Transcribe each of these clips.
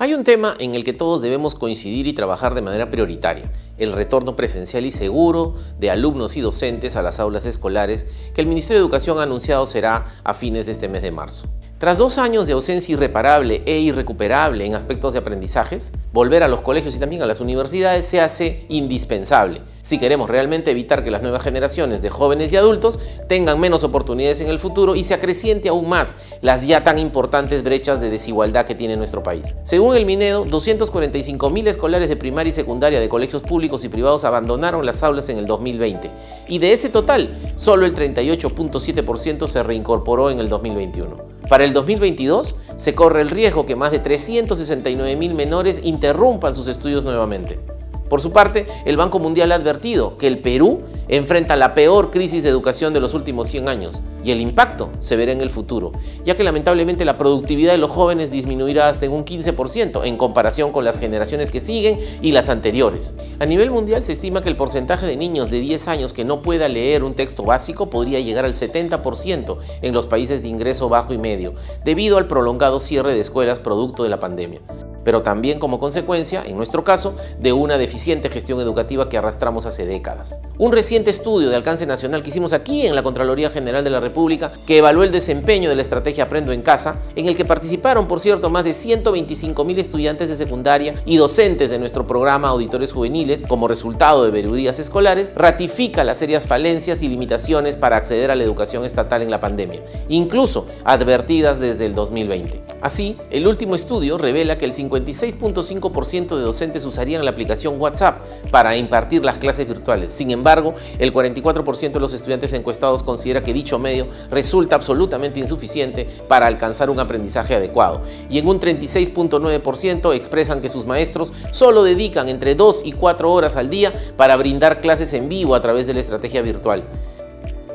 Hay un tema en el que todos debemos coincidir y trabajar de manera prioritaria, el retorno presencial y seguro de alumnos y docentes a las aulas escolares que el Ministerio de Educación ha anunciado será a fines de este mes de marzo. Tras dos años de ausencia irreparable e irrecuperable en aspectos de aprendizajes, volver a los colegios y también a las universidades se hace indispensable si queremos realmente evitar que las nuevas generaciones de jóvenes y adultos tengan menos oportunidades en el futuro y se acreciente aún más las ya tan importantes brechas de desigualdad que tiene nuestro país. Según el Minedo, 245.000 escolares de primaria y secundaria de colegios públicos y privados abandonaron las aulas en el 2020 y de ese total, solo el 38.7% se reincorporó en el 2021. Para el 2022 se corre el riesgo que más de 369 mil menores interrumpan sus estudios nuevamente. Por su parte, el Banco Mundial ha advertido que el Perú enfrenta la peor crisis de educación de los últimos 100 años y el impacto se verá en el futuro, ya que lamentablemente la productividad de los jóvenes disminuirá hasta en un 15% en comparación con las generaciones que siguen y las anteriores. A nivel mundial se estima que el porcentaje de niños de 10 años que no pueda leer un texto básico podría llegar al 70% en los países de ingreso bajo y medio, debido al prolongado cierre de escuelas producto de la pandemia pero también como consecuencia, en nuestro caso, de una deficiente gestión educativa que arrastramos hace décadas. Un reciente estudio de alcance nacional que hicimos aquí en la Contraloría General de la República, que evaluó el desempeño de la estrategia Aprendo en Casa, en el que participaron, por cierto, más de 125 mil estudiantes de secundaria y docentes de nuestro programa Auditores Juveniles, como resultado de verudías escolares, ratifica las serias falencias y limitaciones para acceder a la educación estatal en la pandemia, incluso advertidas desde el 2020. Así, el último estudio revela que el 50 56.5% de docentes usarían la aplicación WhatsApp para impartir las clases virtuales. Sin embargo, el 44% de los estudiantes encuestados considera que dicho medio resulta absolutamente insuficiente para alcanzar un aprendizaje adecuado. Y en un 36.9% expresan que sus maestros solo dedican entre 2 y 4 horas al día para brindar clases en vivo a través de la estrategia virtual.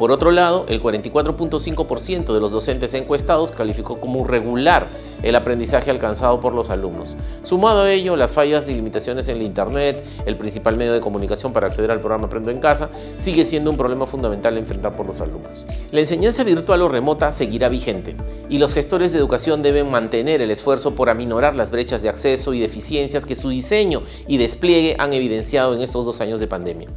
Por otro lado, el 44.5% de los docentes encuestados calificó como regular el aprendizaje alcanzado por los alumnos. Sumado a ello, las fallas y limitaciones en el Internet, el principal medio de comunicación para acceder al programa Aprendo en Casa, sigue siendo un problema fundamental a enfrentar por los alumnos. La enseñanza virtual o remota seguirá vigente y los gestores de educación deben mantener el esfuerzo por aminorar las brechas de acceso y deficiencias que su diseño y despliegue han evidenciado en estos dos años de pandemia.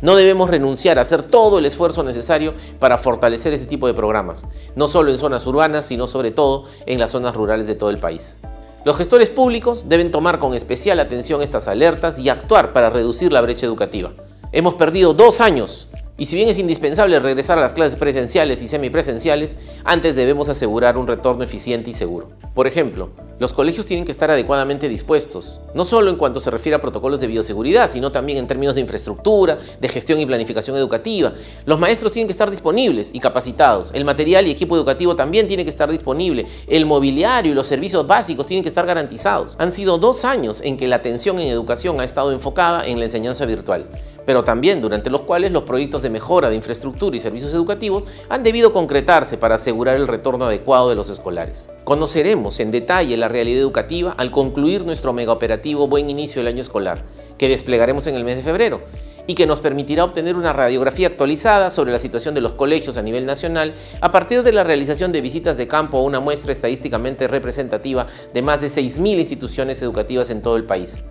No debemos renunciar a hacer todo el esfuerzo necesario para fortalecer este tipo de programas, no solo en zonas urbanas, sino sobre todo en las zonas rurales de todo el país. Los gestores públicos deben tomar con especial atención estas alertas y actuar para reducir la brecha educativa. Hemos perdido dos años y si bien es indispensable regresar a las clases presenciales y semipresenciales, antes debemos asegurar un retorno eficiente y seguro. Por ejemplo, los colegios tienen que estar adecuadamente dispuestos, no solo en cuanto se refiere a protocolos de bioseguridad, sino también en términos de infraestructura, de gestión y planificación educativa. Los maestros tienen que estar disponibles y capacitados. El material y equipo educativo también tiene que estar disponible. El mobiliario y los servicios básicos tienen que estar garantizados. Han sido dos años en que la atención en educación ha estado enfocada en la enseñanza virtual, pero también durante los cuales los proyectos de mejora de infraestructura y servicios educativos han debido concretarse para asegurar el retorno adecuado de los escolares. Conoceremos en detalle la realidad educativa al concluir nuestro megaoperativo Buen Inicio del Año Escolar, que desplegaremos en el mes de febrero y que nos permitirá obtener una radiografía actualizada sobre la situación de los colegios a nivel nacional a partir de la realización de visitas de campo a una muestra estadísticamente representativa de más de 6.000 instituciones educativas en todo el país.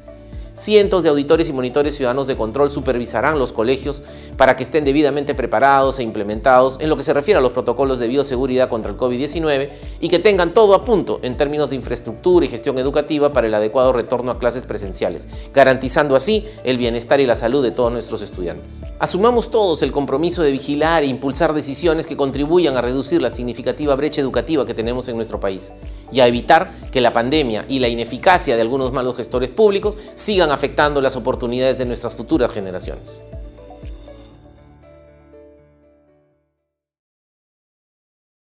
Cientos de auditores y monitores ciudadanos de control supervisarán los colegios para que estén debidamente preparados e implementados en lo que se refiere a los protocolos de bioseguridad contra el COVID-19 y que tengan todo a punto en términos de infraestructura y gestión educativa para el adecuado retorno a clases presenciales, garantizando así el bienestar y la salud de todos nuestros estudiantes. Asumamos todos el compromiso de vigilar e impulsar decisiones que contribuyan a reducir la significativa brecha educativa que tenemos en nuestro país y a evitar que la pandemia y la ineficacia de algunos malos gestores públicos afectando las oportunidades de nuestras futuras generaciones.